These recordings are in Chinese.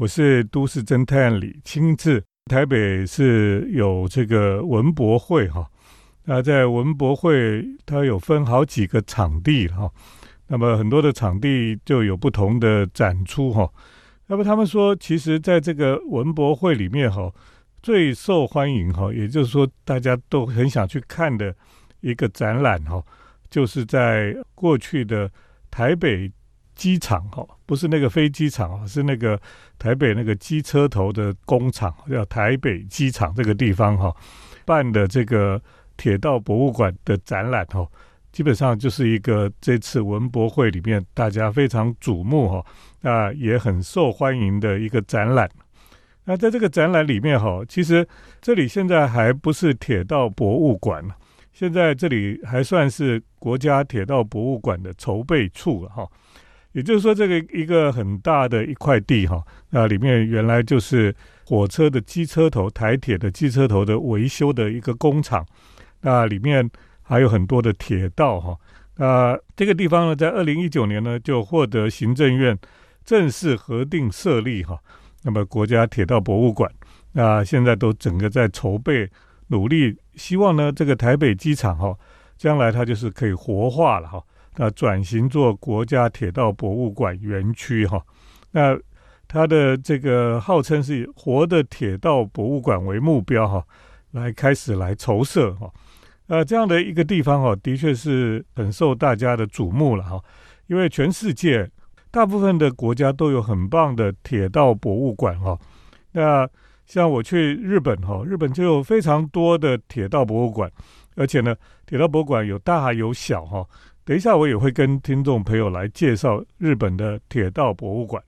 我是都市侦探李清志。台北是有这个文博会哈，那在文博会它有分好几个场地哈，那么很多的场地就有不同的展出哈。那么他们说，其实在这个文博会里面哈，最受欢迎哈，也就是说大家都很想去看的一个展览哈。就是在过去的台北机场哈，不是那个飞机场啊，是那个台北那个机车头的工厂，叫台北机场这个地方哈，办的这个铁道博物馆的展览哈，基本上就是一个这次文博会里面大家非常瞩目哈，那也很受欢迎的一个展览。那在这个展览里面哈，其实这里现在还不是铁道博物馆现在这里还算是国家铁道博物馆的筹备处了哈，也就是说，这个一个很大的一块地哈，那里面原来就是火车的机车头、台铁的机车头的维修的一个工厂，那里面还有很多的铁道哈，那这个地方呢，在二零一九年呢就获得行政院正式核定设立哈，那么国家铁道博物馆，那现在都整个在筹备。努力希望呢，这个台北机场哈，将来它就是可以活化了哈，那转型做国家铁道博物馆园区哈，那它的这个号称是以活的铁道博物馆为目标哈，来开始来筹设哈，呃，这样的一个地方哈，的确是很受大家的瞩目了哈，因为全世界大部分的国家都有很棒的铁道博物馆哈，那。像我去日本哈，日本就有非常多的铁道博物馆，而且呢，铁道博物馆有大有小哈。等一下我也会跟听众朋友来介绍日本的铁道博物馆。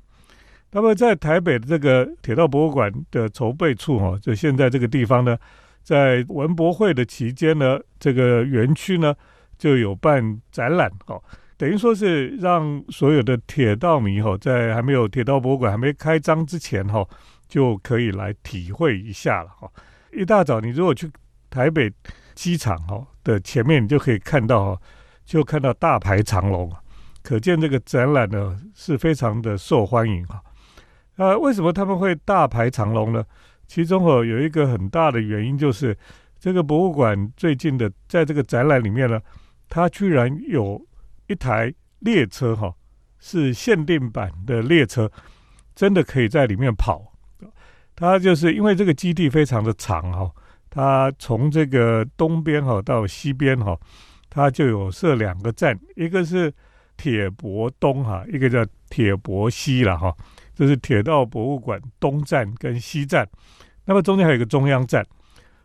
那么在台北的这个铁道博物馆的筹备处哈，就现在这个地方呢，在文博会的期间呢，这个园区呢就有办展览哈，等于说是让所有的铁道迷哈，在还没有铁道博物馆还没开张之前哈。就可以来体会一下了哈。一大早，你如果去台北机场哈的前面，你就可以看到哈，就看到大排长龙啊，可见这个展览呢是非常的受欢迎哈。呃，为什么他们会大排长龙呢？其中哦有一个很大的原因就是这个博物馆最近的在这个展览里面呢，它居然有一台列车哈，是限定版的列车，真的可以在里面跑。它就是因为这个基地非常的长哈，它从这个东边哈到西边哈，它就有设两个站，一个是铁博东哈，一个叫铁博西了哈，这是铁道博物馆东站跟西站，那么中间还有一个中央站，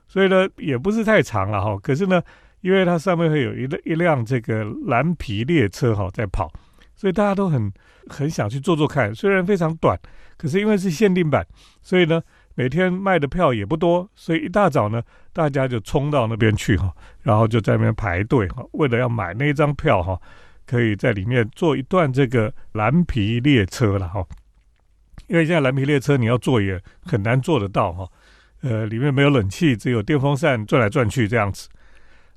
所以呢也不是太长了哈，可是呢，因为它上面会有一一辆这个蓝皮列车哈在跑，所以大家都很很想去坐坐看，虽然非常短。可是因为是限定版，所以呢，每天卖的票也不多，所以一大早呢，大家就冲到那边去哈，然后就在那边排队哈，为了要买那张票哈，可以在里面坐一段这个蓝皮列车了哈。因为现在蓝皮列车你要坐也很难坐得到哈，呃，里面没有冷气，只有电风扇转来转去这样子。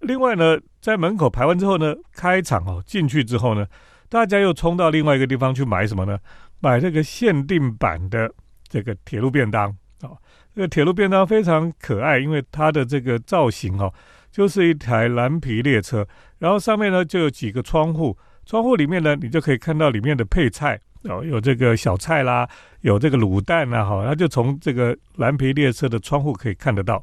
另外呢，在门口排完之后呢，开场哦，进去之后呢，大家又冲到另外一个地方去买什么呢？买这个限定版的这个铁路便当啊，这个铁路便当非常可爱，因为它的这个造型哦，就是一台蓝皮列车，然后上面呢就有几个窗户，窗户里面呢你就可以看到里面的配菜哦，有这个小菜啦，有这个卤蛋啊，哈，它就从这个蓝皮列车的窗户可以看得到。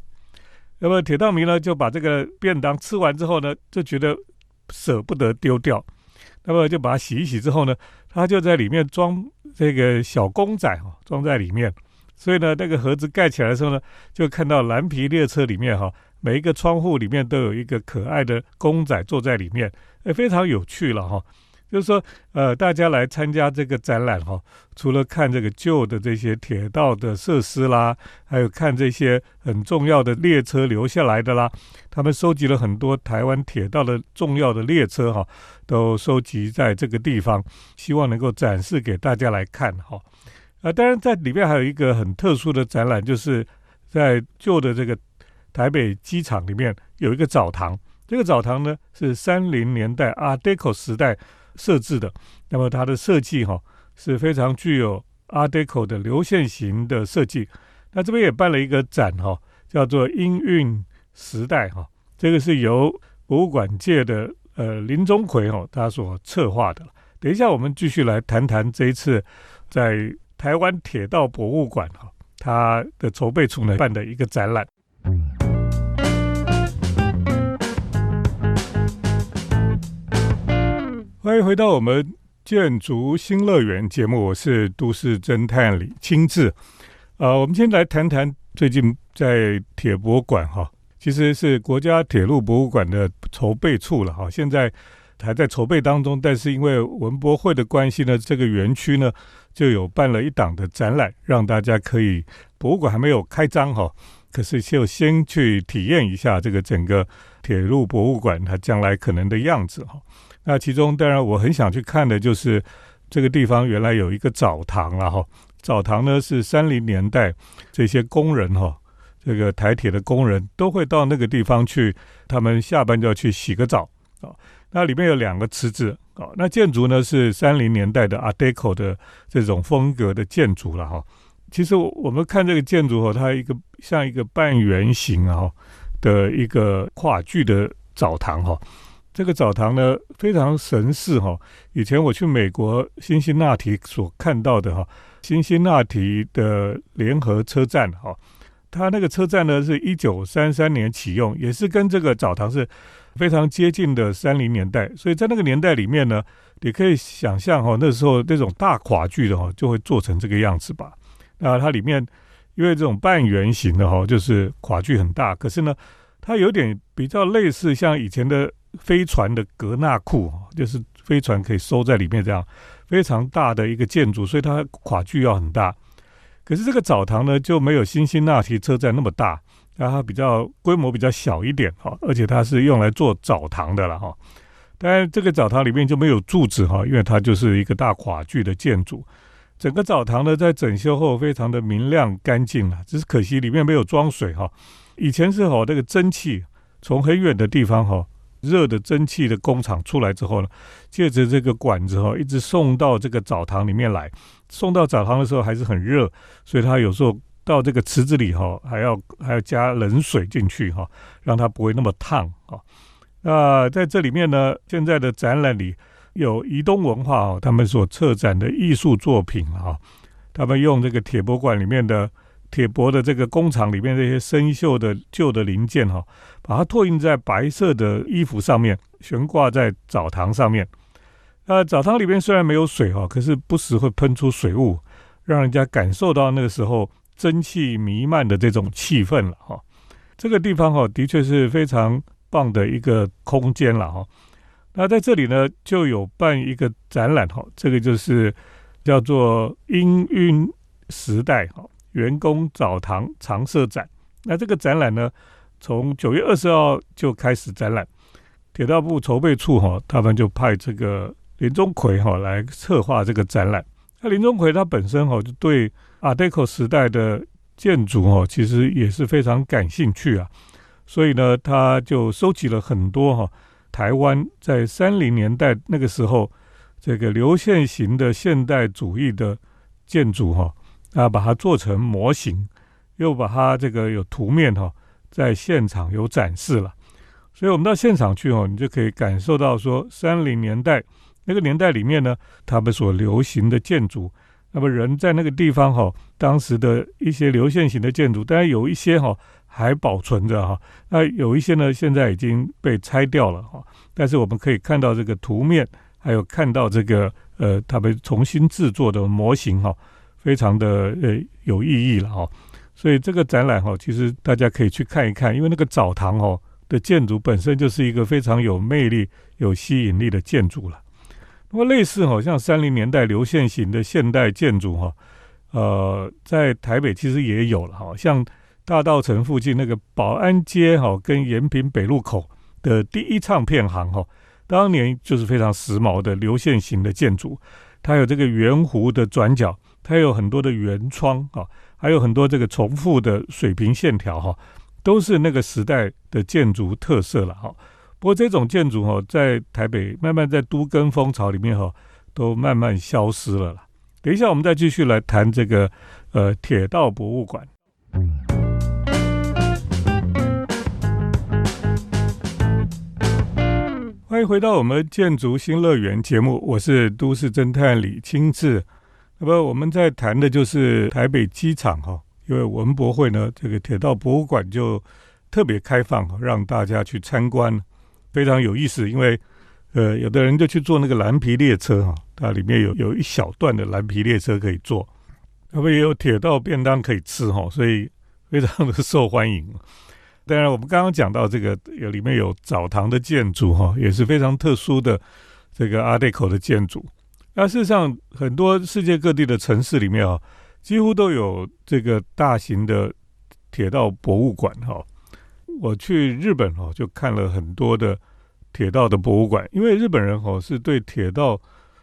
那么铁道迷呢就把这个便当吃完之后呢，就觉得舍不得丢掉。那么就把它洗一洗之后呢，它就在里面装这个小公仔哈，装在里面。所以呢，那个盒子盖起来的时候呢，就看到蓝皮列车里面哈，每一个窗户里面都有一个可爱的公仔坐在里面，哎，非常有趣了哈。就是说，呃，大家来参加这个展览哈，除了看这个旧的这些铁道的设施啦，还有看这些很重要的列车留下来的啦，他们收集了很多台湾铁道的重要的列车哈，都收集在这个地方，希望能够展示给大家来看哈。啊，当然在里面还有一个很特殊的展览，就是在旧的这个台北机场里面有一个澡堂，这个澡堂呢是三零年代 Art Deco 时代。设置的，那么它的设计哈是非常具有 Art Deco 的流线型的设计。那这边也办了一个展哈，叫做“音韵时代”哈，这个是由博物馆界的呃林钟奎哈他所策划的。等一下我们继续来谈谈这一次在台湾铁道博物馆哈，它的筹备处呢办的一个展览。欢迎回到我们建筑新乐园节目，我是都市侦探李清志。呃，我们先来谈谈最近在铁博馆哈，其实是国家铁路博物馆的筹备处了哈，现在还在筹备当中，但是因为文博会的关系呢，这个园区呢就有办了一档的展览，让大家可以博物馆还没有开张哈，可是就先去体验一下这个整个铁路博物馆它将来可能的样子哈。那其中当然我很想去看的就是这个地方原来有一个澡堂了哈，澡堂呢是三零年代这些工人哈，这个台铁的工人都会到那个地方去，他们下班就要去洗个澡啊。那里面有两个池子啊，那建筑呢是三零年代的 Art Deco 的这种风格的建筑了哈。其实我们看这个建筑哈，它一个像一个半圆形啊的一个跨距的澡堂哈。这个澡堂呢非常神似哈，以前我去美国辛辛那提所看到的哈，辛辛那提的联合车站哈，它那个车站呢是一九三三年启用，也是跟这个澡堂是非常接近的三零年代，所以在那个年代里面呢，你可以想象哈，那时候那种大跨距的哈就会做成这个样子吧。那它里面因为这种半圆形的哈，就是跨距很大，可是呢，它有点比较类似像以前的。飞船的格纳库就是飞船可以收在里面，这样非常大的一个建筑，所以它跨距要很大。可是这个澡堂呢，就没有新辛那提车站那么大，然后它比较规模比较小一点哈，而且它是用来做澡堂的了哈。当然，这个澡堂里面就没有柱子哈，因为它就是一个大跨距的建筑。整个澡堂呢，在整修后非常的明亮干净了，只是可惜里面没有装水哈。以前是哈，这个蒸汽从很远的地方哈。热的蒸汽的工厂出来之后呢，借着这个管子哈，一直送到这个澡堂里面来。送到澡堂的时候还是很热，所以它有时候到这个池子里哈，还要还要加冷水进去哈，让它不会那么烫啊。那在这里面呢，现在的展览里有移动文化哦，他们所策展的艺术作品啊，他们用这个铁博馆里面的。铁箔的这个工厂里面这些生锈的旧的零件哈，把它拓印在白色的衣服上面，悬挂在澡堂上面。那，澡堂里面虽然没有水哈，可是不时会喷出水雾，让人家感受到那个时候蒸汽弥漫的这种气氛了哈。这个地方哈，的确是非常棒的一个空间了哈。那在这里呢，就有办一个展览哈，这个就是叫做“氤氲时代”哈。员工澡堂常设展，那这个展览呢，从九月二十号就开始展览。铁道部筹备处哈，他们就派这个林钟奎哈来策划这个展览。那林钟奎他本身哈就对阿德克时代的建筑哦，其实也是非常感兴趣啊。所以呢，他就收集了很多哈台湾在三零年代那个时候这个流线型的现代主义的建筑哈。啊，把它做成模型，又把它这个有图面哈，在现场有展示了。所以，我们到现场去哦，你就可以感受到说，三零年代那个年代里面呢，他们所流行的建筑。那么，人在那个地方哈，当时的一些流线型的建筑，当然有一些哈还保存着哈，那有一些呢现在已经被拆掉了哈。但是，我们可以看到这个图面，还有看到这个呃，他们重新制作的模型哈。非常的呃有意义了哈，所以这个展览哈，其实大家可以去看一看，因为那个澡堂哦的建筑本身就是一个非常有魅力、有吸引力的建筑了。那么类似好像三零年代流线型的现代建筑哈，呃，在台北其实也有了哈，像大道城附近那个保安街哈，跟延平北路口的第一唱片行哈，当年就是非常时髦的流线型的建筑，它有这个圆弧的转角。它有很多的圆窗啊，还有很多这个重复的水平线条哈，都是那个时代的建筑特色了哈。不过这种建筑哈，在台北慢慢在都跟风潮里面哈，都慢慢消失了啦。等一下我们再继续来谈这个呃铁道博物馆。欢迎回到我们建筑新乐园节目，我是都市侦探李清志。那么我们在谈的就是台北机场哈，因为文博会呢，这个铁道博物馆就特别开放，让大家去参观，非常有意思。因为呃，有的人就去坐那个蓝皮列车哈，它里面有有一小段的蓝皮列车可以坐，那么也有铁道便当可以吃哈，所以非常的受欢迎。当然，我们刚刚讲到这个有里面有澡堂的建筑哈，也是非常特殊的这个阿呆口的建筑。那事实上，很多世界各地的城市里面啊，几乎都有这个大型的铁道博物馆哈。我去日本哈，就看了很多的铁道的博物馆，因为日本人哈是对铁道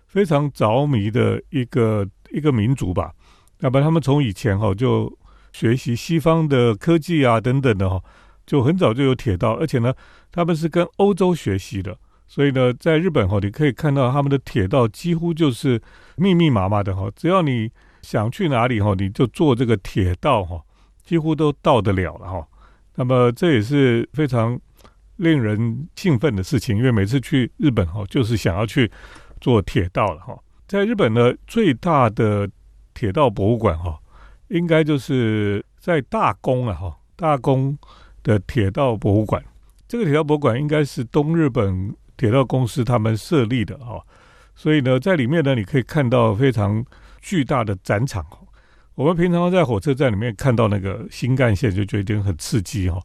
非常着迷的一个一个民族吧。那么他们从以前哈就学习西方的科技啊等等的哈。就很早就有铁道，而且呢，他们是跟欧洲学习的，所以呢，在日本哈，你可以看到他们的铁道几乎就是密密麻麻的哈，只要你想去哪里哈，你就坐这个铁道哈，几乎都到得了了哈。那么这也是非常令人兴奋的事情，因为每次去日本哈，就是想要去坐铁道了哈。在日本呢，最大的铁道博物馆哈，应该就是在大宫啊哈，大宫。的铁道博物馆，这个铁道博物馆应该是东日本铁道公司他们设立的哈，所以呢，在里面呢，你可以看到非常巨大的展场我们平常在火车站里面看到那个新干线，就觉得很刺激哈。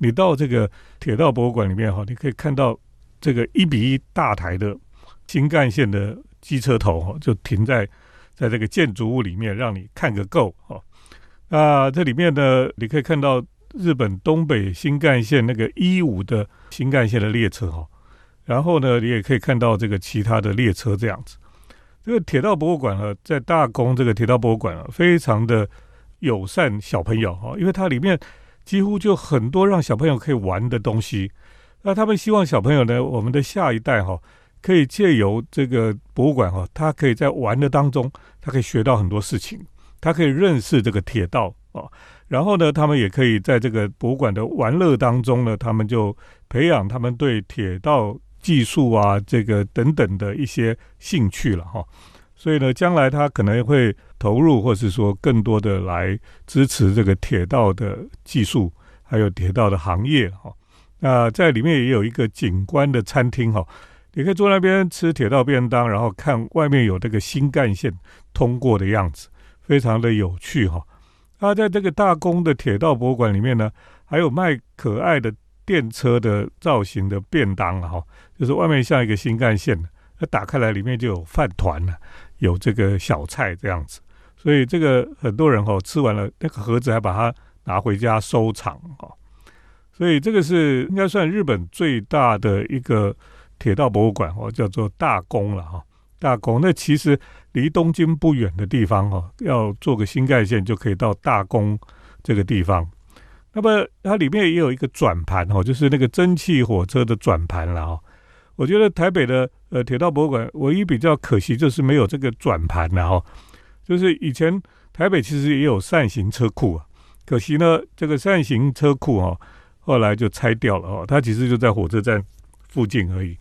你到这个铁道博物馆里面哈，你可以看到这个一比一大台的新干线的机车头哈，就停在在这个建筑物里面，让你看个够哈。那这里面呢，你可以看到。日本东北新干线那个一五的新干线的列车哈，然后呢，你也可以看到这个其他的列车这样子。这个铁道博物馆呢，在大宫这个铁道博物馆啊，非常的友善小朋友哈，因为它里面几乎就很多让小朋友可以玩的东西。那他们希望小朋友呢，我们的下一代哈，可以借由这个博物馆哈，他可以在玩的当中，他可以学到很多事情，他可以认识这个铁道啊。然后呢，他们也可以在这个博物馆的玩乐当中呢，他们就培养他们对铁道技术啊，这个等等的一些兴趣了哈。所以呢，将来他可能会投入，或是说更多的来支持这个铁道的技术，还有铁道的行业哈。那在里面也有一个景观的餐厅哈，你可以坐那边吃铁道便当，然后看外面有这个新干线通过的样子，非常的有趣哈。他在这个大宫的铁道博物馆里面呢，还有卖可爱的电车的造型的便当哈，就是外面像一个新干线，那打开来里面就有饭团了，有这个小菜这样子，所以这个很多人哈吃完了那个盒子还把它拿回家收藏哈，所以这个是应该算日本最大的一个铁道博物馆哦，叫做大宫了哈。大宫那其实离东京不远的地方哦，要坐个新干线就可以到大宫这个地方。那么它里面也有一个转盘哦，就是那个蒸汽火车的转盘了哦。我觉得台北的呃铁道博物馆唯一比较可惜就是没有这个转盘了哈。就是以前台北其实也有扇形车库啊，可惜呢这个扇形车库哦后来就拆掉了哦，它其实就在火车站附近而已。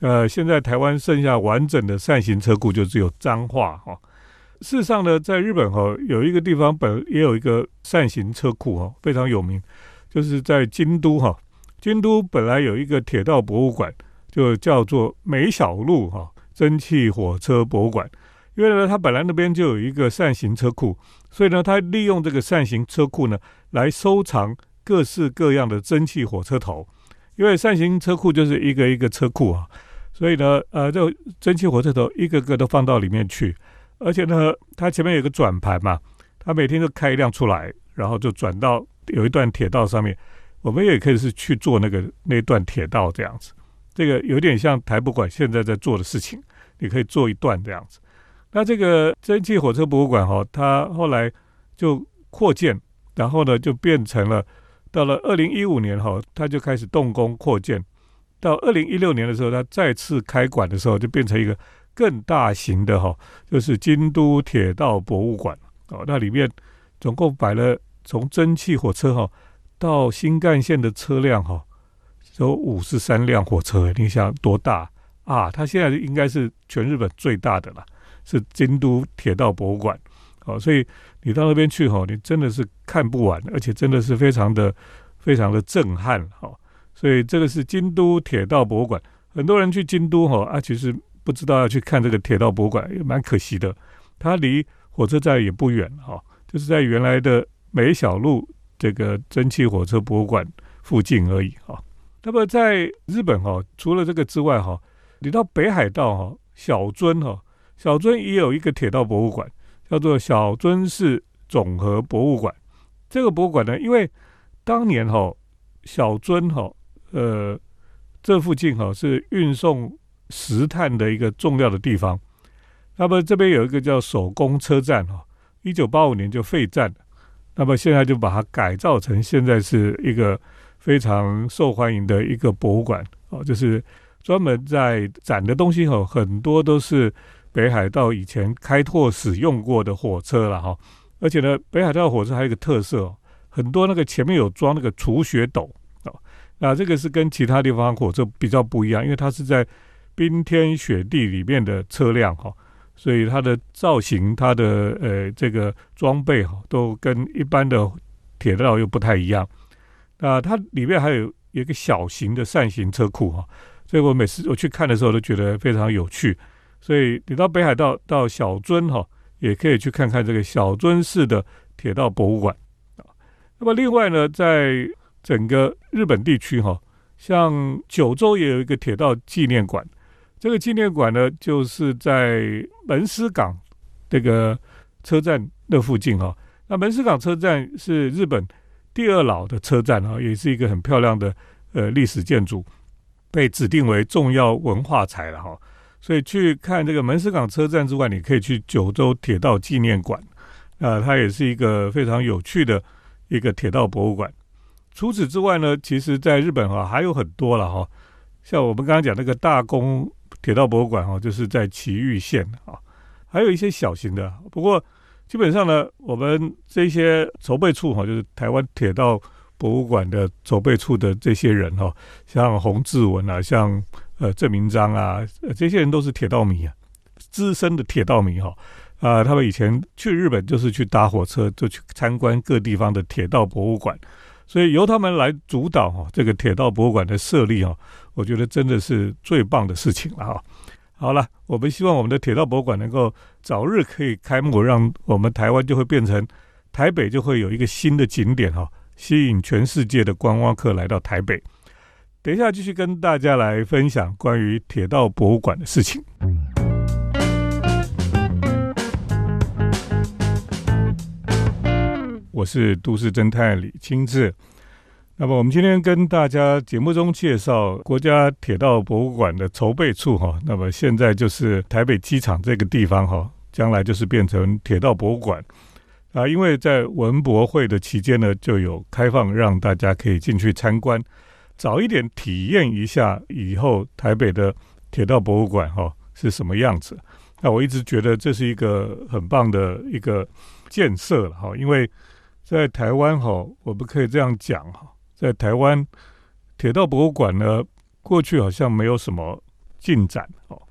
呃，现在台湾剩下完整的扇形车库就只有彰化哈。事实上呢，在日本哈有一个地方本也有一个扇形车库哈，非常有名，就是在京都哈。京都本来有一个铁道博物馆，就叫做梅小路哈蒸汽火车博物馆。因为呢，它本来那边就有一个扇形车库，所以呢，它利用这个扇形车库呢来收藏各式各样的蒸汽火车头。因为扇形车库就是一个一个车库啊。所以呢，呃，这蒸汽火车头一个个都放到里面去，而且呢，它前面有个转盘嘛，它每天都开一辆出来，然后就转到有一段铁道上面，我们也可以是去做那个那段铁道这样子，这个有点像台博馆现在在做的事情，你可以做一段这样子。那这个蒸汽火车博物馆哈，它后来就扩建，然后呢就变成了，到了二零一五年哈，它就开始动工扩建。到二零一六年的时候，它再次开馆的时候，就变成一个更大型的哈，就是京都铁道博物馆哦，那里面总共摆了从蒸汽火车哈到新干线的车辆哈，有五十三辆火车，你想多大啊？它现在应该是全日本最大的了，是京都铁道博物馆哦，所以你到那边去哈，你真的是看不完，而且真的是非常的非常的震撼哈。所以这个是京都铁道博物馆，很多人去京都哈啊，其实不知道要去看这个铁道博物馆，也蛮可惜的。它离火车站也不远哈，就是在原来的梅小路这个蒸汽火车博物馆附近而已哈。那么在日本哈，除了这个之外哈，你到北海道哈，小樽哈，小樽也有一个铁道博物馆，叫做小樽市总和博物馆。这个博物馆呢，因为当年哈，小樽哈。呃，这附近哈是运送石炭的一个重要的地方。那么这边有一个叫手工车站哈，一九八五年就废站了。那么现在就把它改造成现在是一个非常受欢迎的一个博物馆哦，就是专门在展的东西哦，很多都是北海道以前开拓使用过的火车了哈。而且呢，北海道火车还有一个特色，哦很多那个前面有装那个除雪斗哦。那这个是跟其他地方火车比较不一样，因为它是在冰天雪地里面的车辆哈，所以它的造型、它的呃这个装备哈，都跟一般的铁道又不太一样。啊它里面还有一个小型的扇形车库哈，所以我每次我去看的时候都觉得非常有趣。所以你到北海道到小樽哈，也可以去看看这个小樽市的铁道博物馆啊。那么另外呢，在整个日本地区哈，像九州也有一个铁道纪念馆。这个纪念馆呢，就是在门司港这个车站那附近哈。那门司港车站是日本第二老的车站啊，也是一个很漂亮的呃历史建筑，被指定为重要文化财了哈。所以去看这个门司港车站之外，你可以去九州铁道纪念馆啊，它也是一个非常有趣的一个铁道博物馆。除此之外呢，其实在日本哈还有很多了哈，像我们刚刚讲那个大宫铁道博物馆哈，就是在埼玉县啊，还有一些小型的。不过基本上呢，我们这些筹备处哈，就是台湾铁道博物馆的筹备处的这些人哈，像洪志文啊，像呃郑明章啊，这些人都是铁道迷啊，资深的铁道迷哈啊，他们以前去日本就是去搭火车，就去参观各地方的铁道博物馆。所以由他们来主导哈这个铁道博物馆的设立哈，我觉得真的是最棒的事情了哈。好了，我们希望我们的铁道博物馆能够早日可以开幕，让我们台湾就会变成台北就会有一个新的景点哈，吸引全世界的观光客来到台北。等一下继续跟大家来分享关于铁道博物馆的事情。我是都市侦探李清志。那么，我们今天跟大家节目中介绍国家铁道博物馆的筹备处哈。那么现在就是台北机场这个地方哈，将来就是变成铁道博物馆啊。因为在文博会的期间呢，就有开放让大家可以进去参观，早一点体验一下以后台北的铁道博物馆哈是什么样子。那我一直觉得这是一个很棒的一个建设了哈，因为。在台湾哈，我们可以这样讲哈，在台湾铁道博物馆呢，过去好像没有什么进展哦。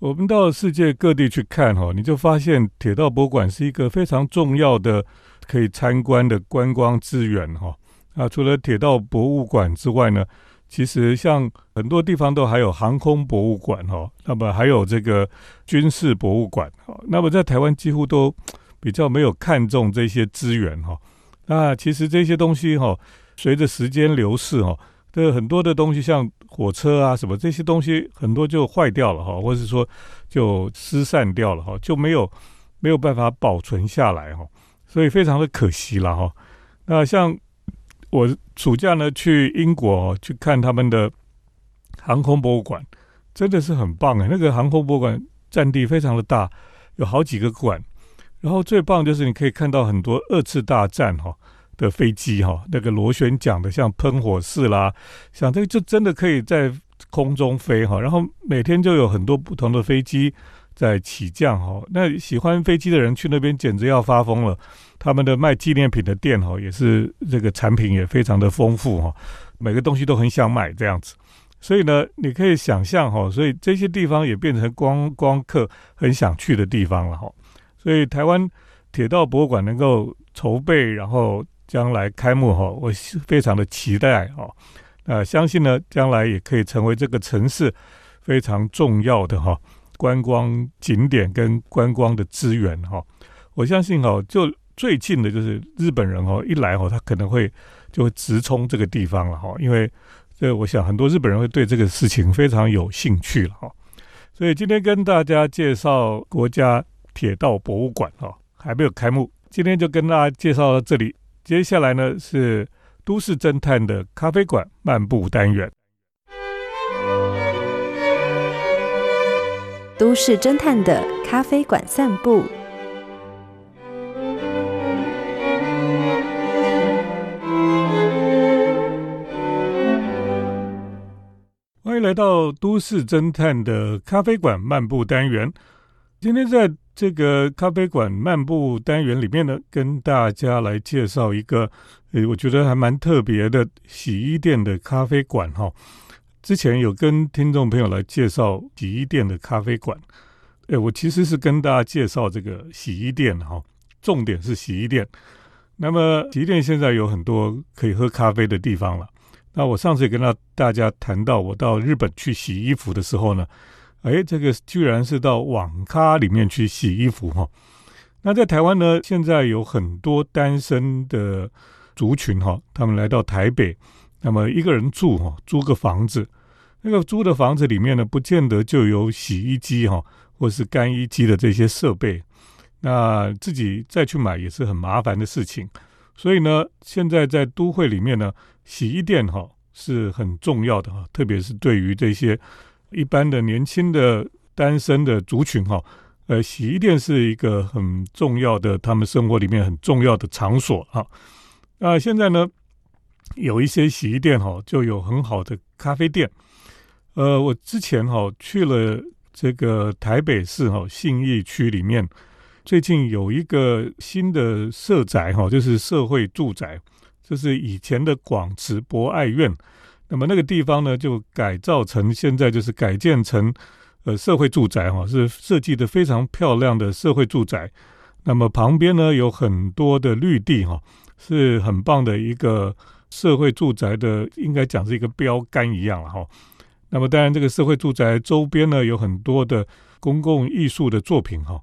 我们到世界各地去看哈，你就发现铁道博物馆是一个非常重要的可以参观的观光资源哈。啊，除了铁道博物馆之外呢，其实像很多地方都还有航空博物馆哈，那么还有这个军事博物馆哈。那么在台湾几乎都比较没有看重这些资源哈。那其实这些东西哈，随着时间流逝哈，这很多的东西像火车啊什么这些东西，很多就坏掉了哈，或者是说就失散掉了哈，就没有没有办法保存下来哈，所以非常的可惜了哈。那像我暑假呢去英国去看他们的航空博物馆，真的是很棒哎，那个航空博物馆占地非常的大，有好几个馆。然后最棒就是你可以看到很多二次大战哈的飞机哈，那个螺旋桨的像喷火式啦，像这个就真的可以在空中飞哈。然后每天就有很多不同的飞机在起降哈。那喜欢飞机的人去那边简直要发疯了。他们的卖纪念品的店哈，也是这个产品也非常的丰富哈，每个东西都很想买这样子。所以呢，你可以想象哈，所以这些地方也变成观光客很想去的地方了哈。所以台湾铁道博物馆能够筹备，然后将来开幕哈，我非常的期待哦。那，相信呢，将来也可以成为这个城市非常重要的哈观光景点跟观光的资源哈。我相信哈，就最近的就是日本人哦，一来哦，他可能会就会直冲这个地方了哈，因为这我想很多日本人会对这个事情非常有兴趣了哈。所以今天跟大家介绍国家铁道博物馆哈，还没有开幕，今天就跟大家介绍到这里。接下来呢是。都市侦探的咖啡馆漫步单元。都市侦探的咖啡馆散步。欢迎来到都市侦探的咖啡馆漫步单元。今天在这个咖啡馆漫步单元里面呢，跟大家来介绍一个。诶，我觉得还蛮特别的洗衣店的咖啡馆哈。之前有跟听众朋友来介绍洗衣店的咖啡馆。诶，我其实是跟大家介绍这个洗衣店哈，重点是洗衣店。那么洗衣店现在有很多可以喝咖啡的地方了。那我上次也跟到大家谈到，我到日本去洗衣服的时候呢，诶，这个居然是到网咖里面去洗衣服哈。那在台湾呢，现在有很多单身的。族群哈，他们来到台北，那么一个人住哈，租个房子，那个租的房子里面呢，不见得就有洗衣机哈，或是干衣机的这些设备，那自己再去买也是很麻烦的事情。所以呢，现在在都会里面呢，洗衣店哈是很重要的哈，特别是对于这些一般的年轻的单身的族群哈，呃，洗衣店是一个很重要的他们生活里面很重要的场所哈。那现在呢，有一些洗衣店哈，就有很好的咖啡店。呃，我之前哈去了这个台北市哈信义区里面，最近有一个新的社宅哈，就是社会住宅，这是以前的广慈博爱院。那么那个地方呢，就改造成现在就是改建成呃社会住宅哈，是设计的非常漂亮的社会住宅。那么旁边呢有很多的绿地哈。是很棒的一个社会住宅的，应该讲是一个标杆一样了哈。那么当然，这个社会住宅周边呢有很多的公共艺术的作品哈。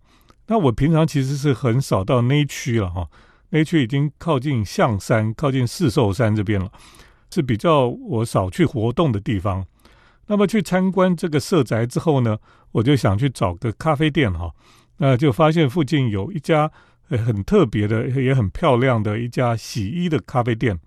那我平常其实是很少到那区了哈，那区已经靠近象山、靠近四寿山这边了，是比较我少去活动的地方。那么去参观这个社宅之后呢，我就想去找个咖啡店哈，那就发现附近有一家。很特别的，也很漂亮的一家洗衣的咖啡店。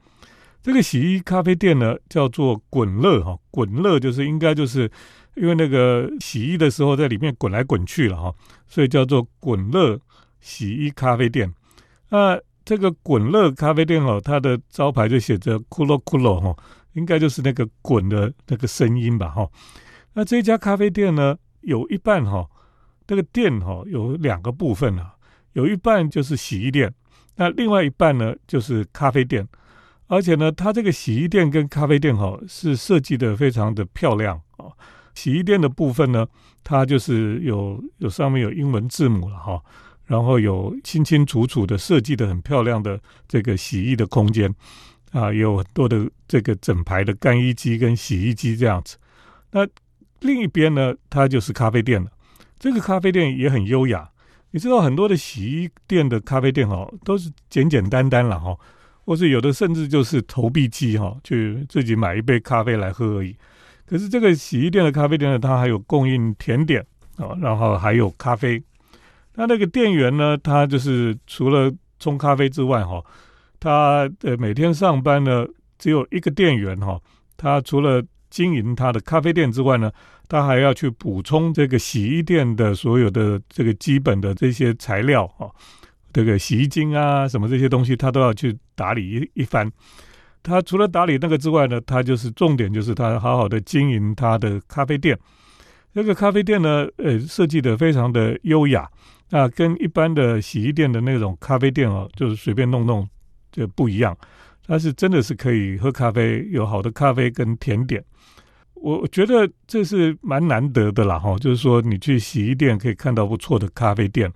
这个洗衣咖啡店呢，叫做滚乐哈。滚乐就是应该就是因为那个洗衣的时候在里面滚来滚去了哈，所以叫做滚乐洗衣咖啡店。那这个滚乐咖啡店哦，它的招牌就写着“骷髅骷髅”哈，应该就是那个滚的那个声音吧哈。那这家咖啡店呢，有一半哈，这个店哈有两个部分啊。有一半就是洗衣店，那另外一半呢就是咖啡店，而且呢，它这个洗衣店跟咖啡店哈是设计的非常的漂亮啊。洗衣店的部分呢，它就是有有上面有英文字母了哈，然后有清清楚楚的设计的很漂亮的这个洗衣的空间啊，有很多的这个整排的干衣机跟洗衣机这样子。那另一边呢，它就是咖啡店了，这个咖啡店也很优雅。你知道很多的洗衣店的咖啡店哦，都是简简单单了哈，或是有的甚至就是投币机哈，就自己买一杯咖啡来喝而已。可是这个洗衣店的咖啡店呢，它还有供应甜点啊，然后还有咖啡。那那个店员呢，他就是除了冲咖啡之外哈，他的每天上班呢只有一个店员哈，他除了经营他的咖啡店之外呢。他还要去补充这个洗衣店的所有的这个基本的这些材料哈，这个洗衣精啊什么这些东西，他都要去打理一一番。他除了打理那个之外呢，他就是重点就是他好好的经营他的咖啡店。这个咖啡店呢，呃，设计的非常的优雅，那跟一般的洗衣店的那种咖啡店哦，就是随便弄弄就不一样。它是真的是可以喝咖啡，有好的咖啡跟甜点。我觉得这是蛮难得的啦，哈，就是说你去洗衣店可以看到不错的咖啡店，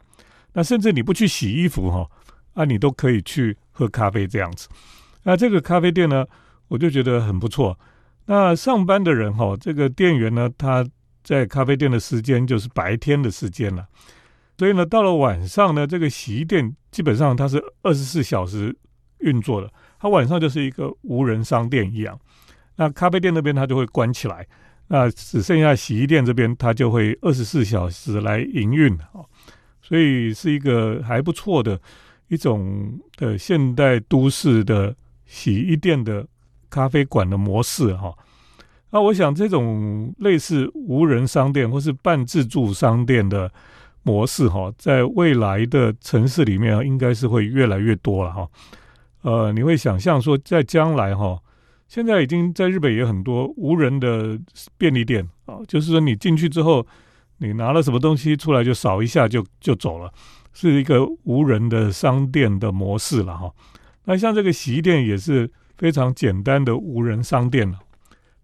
那甚至你不去洗衣服哈，啊，你都可以去喝咖啡这样子。那这个咖啡店呢，我就觉得很不错。那上班的人哈，这个店员呢，他在咖啡店的时间就是白天的时间了，所以呢，到了晚上呢，这个洗衣店基本上它是二十四小时运作的，它晚上就是一个无人商店一样。那咖啡店那边它就会关起来，那只剩下洗衣店这边它就会二十四小时来营运啊，所以是一个还不错的一种的现代都市的洗衣店的咖啡馆的模式哈。那我想这种类似无人商店或是半自助商店的模式哈，在未来的城市里面应该是会越来越多了哈。呃，你会想象说在将来哈。现在已经在日本也有很多无人的便利店啊，就是说你进去之后，你拿了什么东西出来就扫一下就就走了，是一个无人的商店的模式了哈。那像这个洗衣店也是非常简单的无人商店了，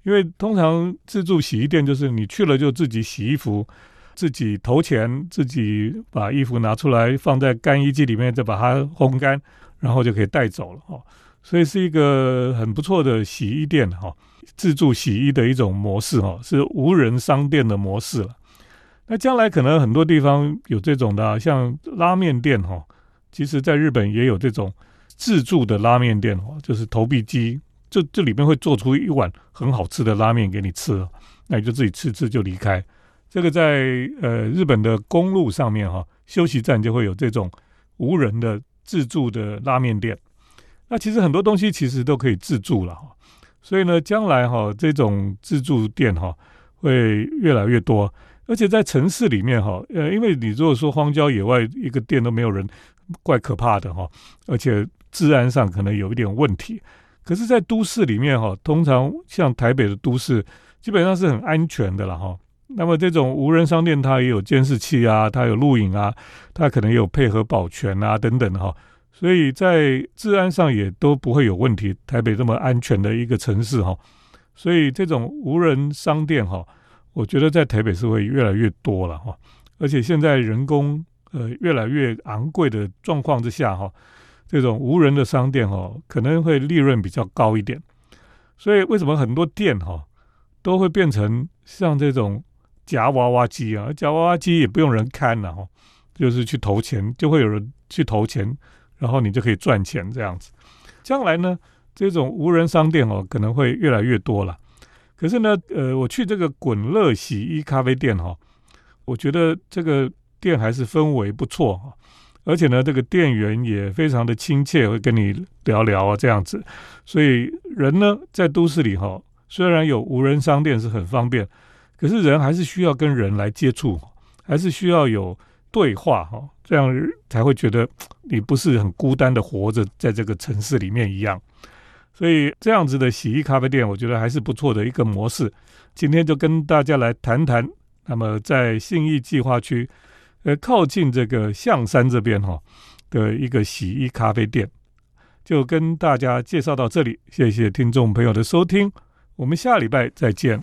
因为通常自助洗衣店就是你去了就自己洗衣服，自己投钱，自己把衣服拿出来放在干衣机里面，再把它烘干，然后就可以带走了哈。所以是一个很不错的洗衣店哈，自助洗衣的一种模式哈，是无人商店的模式了。那将来可能很多地方有这种的，像拉面店哈，其实在日本也有这种自助的拉面店哦，就是投币机，这这里面会做出一碗很好吃的拉面给你吃，那你就自己吃吃就离开。这个在呃日本的公路上面哈，休息站就会有这种无人的自助的拉面店。那其实很多东西其实都可以自助了哈，所以呢，将来哈这种自助店哈会越来越多，而且在城市里面哈，呃，因为你如果说荒郊野外一个店都没有人，怪可怕的哈，而且治安上可能有一点问题。可是，在都市里面哈，通常像台北的都市，基本上是很安全的了哈。那么这种无人商店，它也有监视器啊，它有录影啊，它可能也有配合保全啊等等哈。所以在治安上也都不会有问题。台北这么安全的一个城市哈，所以这种无人商店哈，我觉得在台北是会越来越多了哈。而且现在人工呃越来越昂贵的状况之下哈，这种无人的商店哈可能会利润比较高一点。所以为什么很多店哈都会变成像这种夹娃娃机啊？夹娃娃机也不用人看了哈，就是去投钱，就会有人去投钱。然后你就可以赚钱这样子，将来呢，这种无人商店哦，可能会越来越多了。可是呢，呃，我去这个滚乐洗衣咖啡店哈，我觉得这个店还是氛围不错哈，而且呢，这个店员也非常的亲切，会跟你聊聊啊这样子。所以人呢，在都市里哈，虽然有无人商店是很方便，可是人还是需要跟人来接触，还是需要有。对话哈，这样才会觉得你不是很孤单的活着在这个城市里面一样。所以这样子的洗衣咖啡店，我觉得还是不错的一个模式。今天就跟大家来谈谈，那么在信义计划区，呃，靠近这个象山这边哈的一个洗衣咖啡店，就跟大家介绍到这里。谢谢听众朋友的收听，我们下礼拜再见。